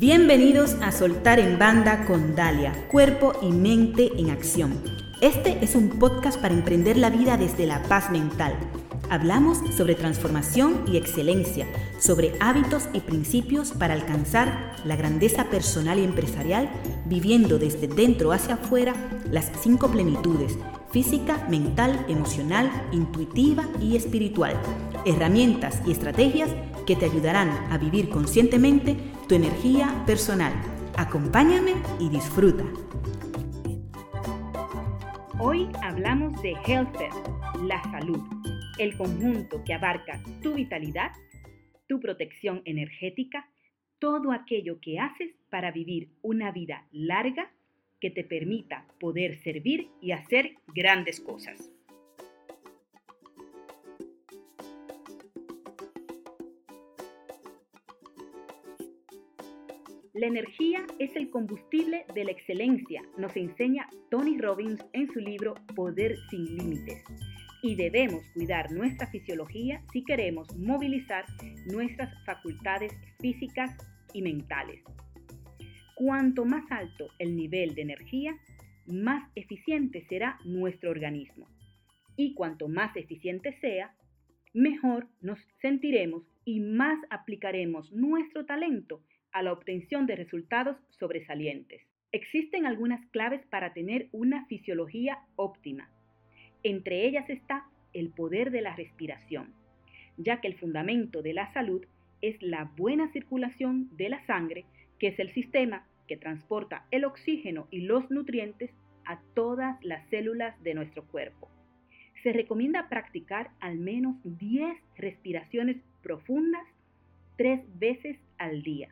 Bienvenidos a Soltar en Banda con Dalia, Cuerpo y Mente en Acción. Este es un podcast para emprender la vida desde la paz mental. Hablamos sobre transformación y excelencia, sobre hábitos y principios para alcanzar la grandeza personal y empresarial, viviendo desde dentro hacia afuera las cinco plenitudes, física, mental, emocional, intuitiva y espiritual. Herramientas y estrategias que te ayudarán a vivir conscientemente tu energía personal. Acompáñame y disfruta. Hoy hablamos de Healther, la salud, el conjunto que abarca tu vitalidad, tu protección energética, todo aquello que haces para vivir una vida larga que te permita poder servir y hacer grandes cosas. La energía es el combustible de la excelencia, nos enseña Tony Robbins en su libro Poder sin Límites. Y debemos cuidar nuestra fisiología si queremos movilizar nuestras facultades físicas y mentales. Cuanto más alto el nivel de energía, más eficiente será nuestro organismo. Y cuanto más eficiente sea, mejor nos sentiremos y más aplicaremos nuestro talento a la obtención de resultados sobresalientes. Existen algunas claves para tener una fisiología óptima. Entre ellas está el poder de la respiración, ya que el fundamento de la salud es la buena circulación de la sangre, que es el sistema que transporta el oxígeno y los nutrientes a todas las células de nuestro cuerpo. Se recomienda practicar al menos 10 respiraciones profundas tres veces al día.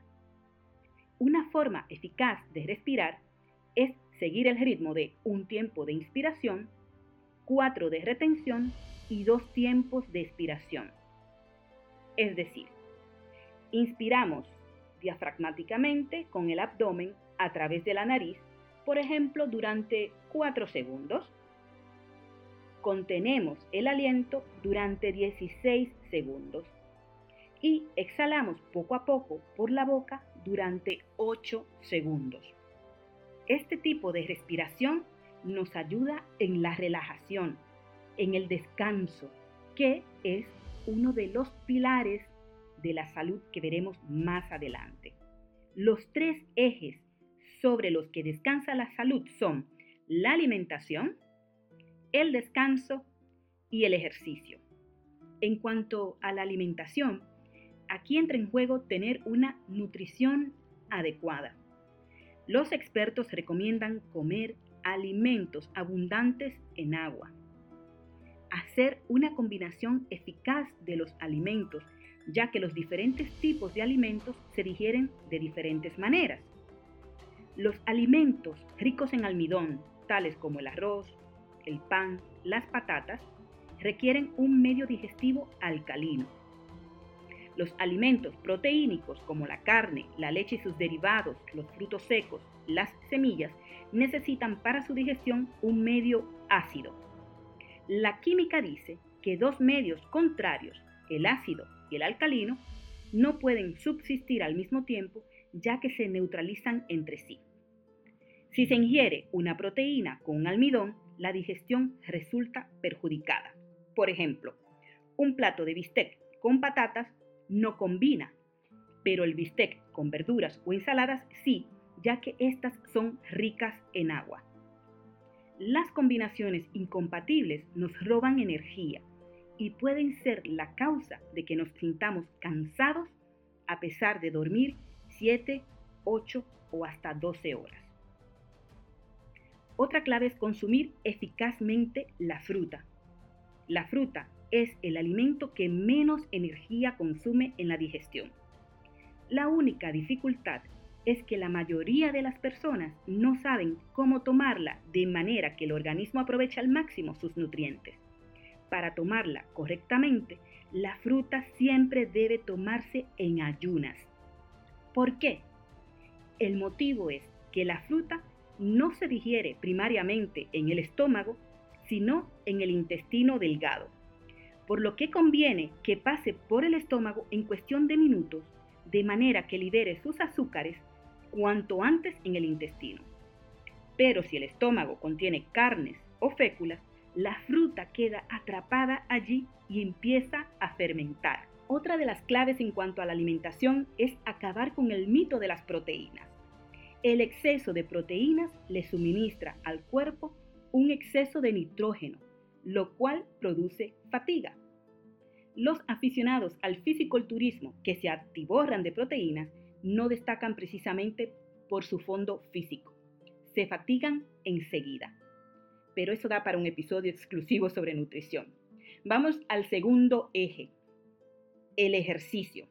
Una forma eficaz de respirar es seguir el ritmo de un tiempo de inspiración, cuatro de retención y dos tiempos de expiración. Es decir, inspiramos diafragmáticamente con el abdomen a través de la nariz, por ejemplo, durante 4 segundos. Contenemos el aliento durante 16 segundos y exhalamos poco a poco por la boca durante 8 segundos. Este tipo de respiración nos ayuda en la relajación, en el descanso, que es uno de los pilares de la salud que veremos más adelante. Los tres ejes sobre los que descansa la salud son la alimentación, el descanso y el ejercicio. En cuanto a la alimentación, aquí entra en juego tener una nutrición adecuada. Los expertos recomiendan comer alimentos abundantes en agua, hacer una combinación eficaz de los alimentos, ya que los diferentes tipos de alimentos se digieren de diferentes maneras. Los alimentos ricos en almidón, tales como el arroz, el pan, las patatas, requieren un medio digestivo alcalino los alimentos proteínicos como la carne, la leche y sus derivados, los frutos secos, las semillas, necesitan para su digestión un medio ácido. La química dice que dos medios contrarios, el ácido y el alcalino, no pueden subsistir al mismo tiempo ya que se neutralizan entre sí. Si se ingiere una proteína con un almidón, la digestión resulta perjudicada. Por ejemplo, un plato de bistec con patatas no combina, pero el bistec con verduras o ensaladas sí, ya que estas son ricas en agua. Las combinaciones incompatibles nos roban energía y pueden ser la causa de que nos sintamos cansados a pesar de dormir 7, 8 o hasta 12 horas. Otra clave es consumir eficazmente la fruta. La fruta es el alimento que menos energía consume en la digestión. La única dificultad es que la mayoría de las personas no saben cómo tomarla de manera que el organismo aproveche al máximo sus nutrientes. Para tomarla correctamente, la fruta siempre debe tomarse en ayunas. ¿Por qué? El motivo es que la fruta no se digiere primariamente en el estómago, sino en el intestino delgado por lo que conviene que pase por el estómago en cuestión de minutos, de manera que libere sus azúcares cuanto antes en el intestino. Pero si el estómago contiene carnes o féculas, la fruta queda atrapada allí y empieza a fermentar. Otra de las claves en cuanto a la alimentación es acabar con el mito de las proteínas. El exceso de proteínas le suministra al cuerpo un exceso de nitrógeno, lo cual produce fatiga. Los aficionados al fisiculturismo que se atiborran de proteínas no destacan precisamente por su fondo físico. Se fatigan enseguida. Pero eso da para un episodio exclusivo sobre nutrición. Vamos al segundo eje, el ejercicio.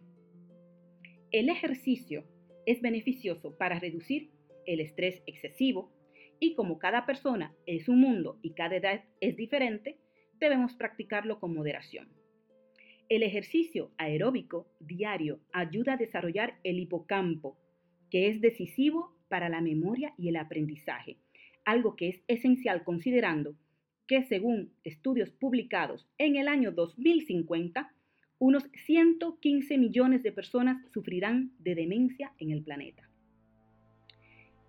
El ejercicio es beneficioso para reducir el estrés excesivo y como cada persona es un mundo y cada edad es diferente, debemos practicarlo con moderación. El ejercicio aeróbico diario ayuda a desarrollar el hipocampo, que es decisivo para la memoria y el aprendizaje, algo que es esencial considerando que según estudios publicados en el año 2050, unos 115 millones de personas sufrirán de demencia en el planeta.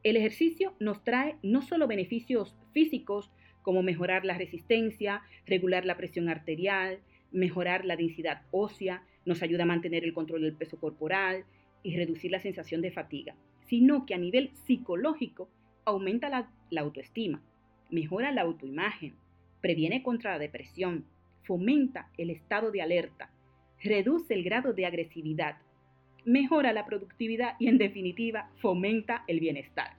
El ejercicio nos trae no solo beneficios físicos como mejorar la resistencia, regular la presión arterial, mejorar la densidad ósea, nos ayuda a mantener el control del peso corporal y reducir la sensación de fatiga, sino que a nivel psicológico aumenta la, la autoestima, mejora la autoimagen, previene contra la depresión, fomenta el estado de alerta, reduce el grado de agresividad, mejora la productividad y en definitiva fomenta el bienestar.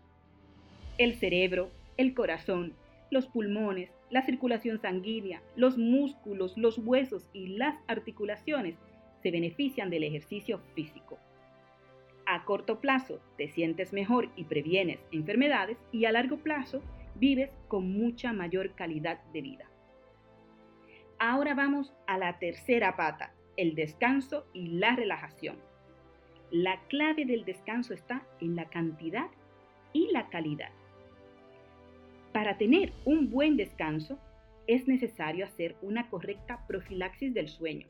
El cerebro, el corazón, los pulmones, la circulación sanguínea, los músculos, los huesos y las articulaciones se benefician del ejercicio físico. A corto plazo te sientes mejor y previenes enfermedades y a largo plazo vives con mucha mayor calidad de vida. Ahora vamos a la tercera pata, el descanso y la relajación. La clave del descanso está en la cantidad y la calidad. Para tener un buen descanso, es necesario hacer una correcta profilaxis del sueño.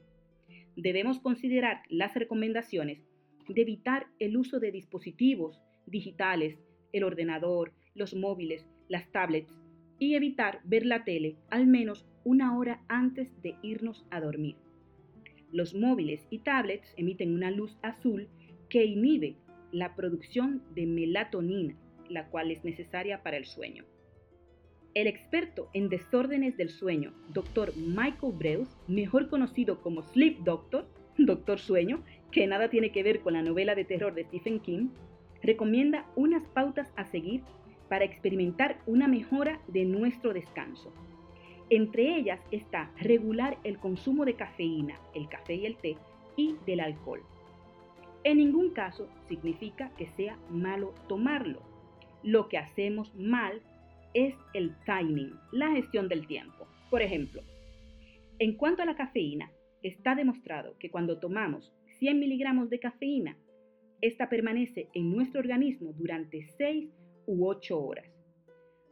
Debemos considerar las recomendaciones de evitar el uso de dispositivos digitales, el ordenador, los móviles, las tablets y evitar ver la tele al menos una hora antes de irnos a dormir. Los móviles y tablets emiten una luz azul que inhibe la producción de melatonina, la cual es necesaria para el sueño. El experto en desórdenes del sueño, Dr. Michael Breus, mejor conocido como Sleep Doctor, Doctor Sueño, que nada tiene que ver con la novela de terror de Stephen King, recomienda unas pautas a seguir para experimentar una mejora de nuestro descanso. Entre ellas está regular el consumo de cafeína, el café y el té, y del alcohol. En ningún caso significa que sea malo tomarlo. Lo que hacemos mal es el timing, la gestión del tiempo. Por ejemplo, en cuanto a la cafeína, está demostrado que cuando tomamos 100 miligramos de cafeína, esta permanece en nuestro organismo durante 6 u 8 horas.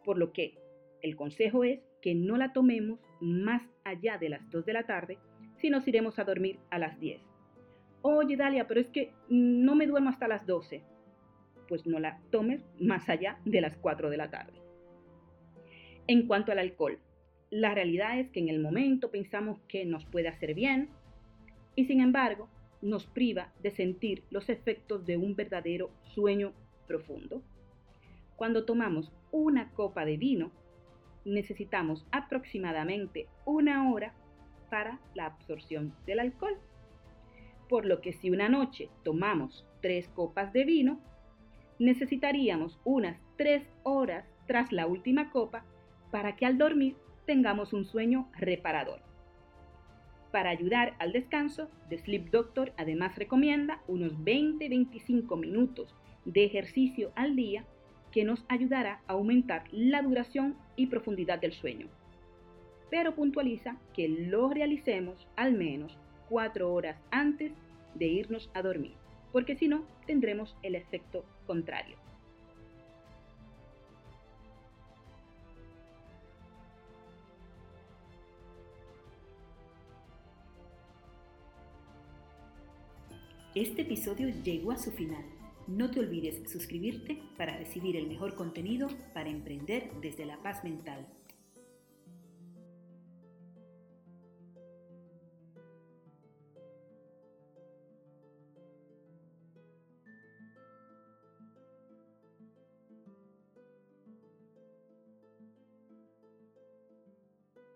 Por lo que el consejo es que no la tomemos más allá de las 2 de la tarde si nos iremos a dormir a las 10. Oye, Dalia, pero es que no me duermo hasta las 12. Pues no la tomes más allá de las 4 de la tarde. En cuanto al alcohol, la realidad es que en el momento pensamos que nos puede hacer bien y sin embargo nos priva de sentir los efectos de un verdadero sueño profundo. Cuando tomamos una copa de vino, necesitamos aproximadamente una hora para la absorción del alcohol. Por lo que si una noche tomamos tres copas de vino, necesitaríamos unas tres horas tras la última copa para que al dormir tengamos un sueño reparador. Para ayudar al descanso, The Sleep Doctor además recomienda unos 20-25 minutos de ejercicio al día que nos ayudará a aumentar la duración y profundidad del sueño. Pero puntualiza que lo realicemos al menos 4 horas antes de irnos a dormir, porque si no tendremos el efecto contrario. Este episodio llegó a su final. No te olvides suscribirte para recibir el mejor contenido para emprender desde la paz mental.